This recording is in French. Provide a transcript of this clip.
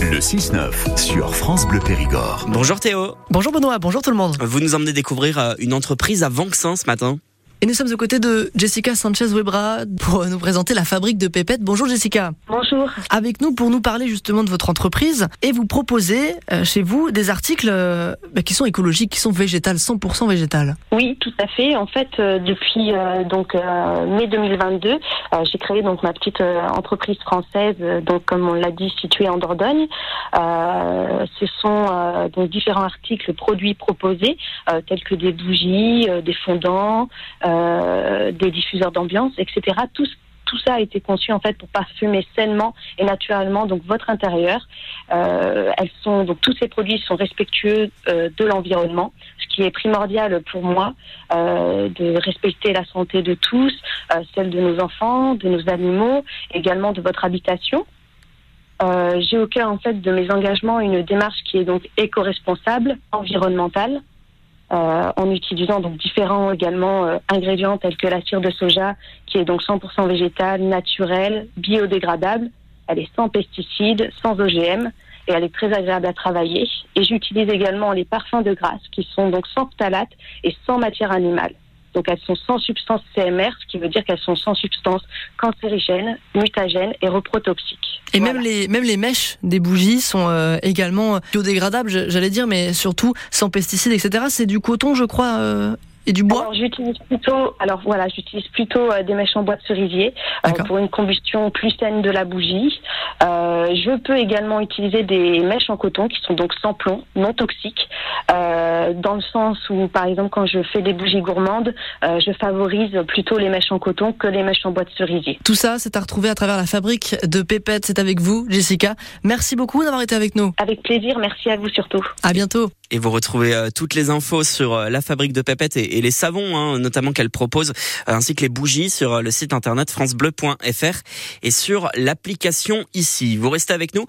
Le 6-9 sur France Bleu Périgord. Bonjour Théo. Bonjour Benoît, bonjour tout le monde. Vous nous emmenez découvrir euh, une entreprise à Vanxin ce matin. Et nous sommes aux côtés de Jessica Sanchez-Webra pour nous présenter la fabrique de pépettes. Bonjour Jessica. Bonjour. Avec nous pour nous parler justement de votre entreprise et vous proposer euh, chez vous des articles euh, bah, qui sont écologiques, qui sont végétales, 100% végétales. Oui, tout à fait. En fait, euh, depuis donc mai 2022, euh, j'ai créé donc ma petite entreprise française, donc comme on l'a dit, située en Dordogne. Ce sont donc différents articles, produits proposés, tels que des bougies, des fondants, euh, des diffuseurs d'ambiance, etc. Tout ça a été conçu en fait pour parfumer sainement et naturellement donc votre intérieur. Euh, elles sont donc tous ces produits sont respectueux euh, de l'environnement, ce qui est primordial pour moi de respecter la santé de tous, celle de nos enfants, de nos animaux, également de votre habitation. J'ai au cœur en fait de mes engagements une démarche qui est donc éco-responsable, environnementale, euh, en utilisant donc différents également euh, ingrédients tels que la cire de soja qui est donc 100% végétale, naturelle, biodégradable. Elle est sans pesticides, sans OGM et elle est très agréable à travailler. Et j'utilise également les parfums de grâce qui sont donc sans phtalates et sans matière animale. Donc elles sont sans substance CMR, ce qui veut dire qu'elles sont sans substance cancérigène, mutagène et reprotoxique. Et Voilà. même les même les mèches des bougies sont euh, également biodégradables, je- j'allais dire, mais surtout sans pesticides, etc. C'est du coton, je crois, euh, et du bois? Alors j'utilise plutôt, alors voilà, j'utilise plutôt euh, des mèches en bois de cerisier euh, pour une combustion plus saine de la bougie. Euh, je peux également utiliser des mèches en coton qui sont donc sans plomb, non toxiques, euh, dans le sens où par exemple quand je fais des bougies gourmandes, euh, je favorise plutôt les mèches en coton que les mèches en bois de cerisier. Tout ça, c'est à retrouver à travers la fabrique de pépettes. C'est avec vous, Jessica. Merci beaucoup d'avoir été avec nous. Avec plaisir, merci à vous surtout. À bientôt. Et vous retrouvez euh, toutes les infos sur euh, la fabrique de pépettes et, les savons, hein, notamment qu'elle propose, euh, ainsi que les bougies sur le site internet francebleu.fr et sur l'application ici. Vous restez avec nous.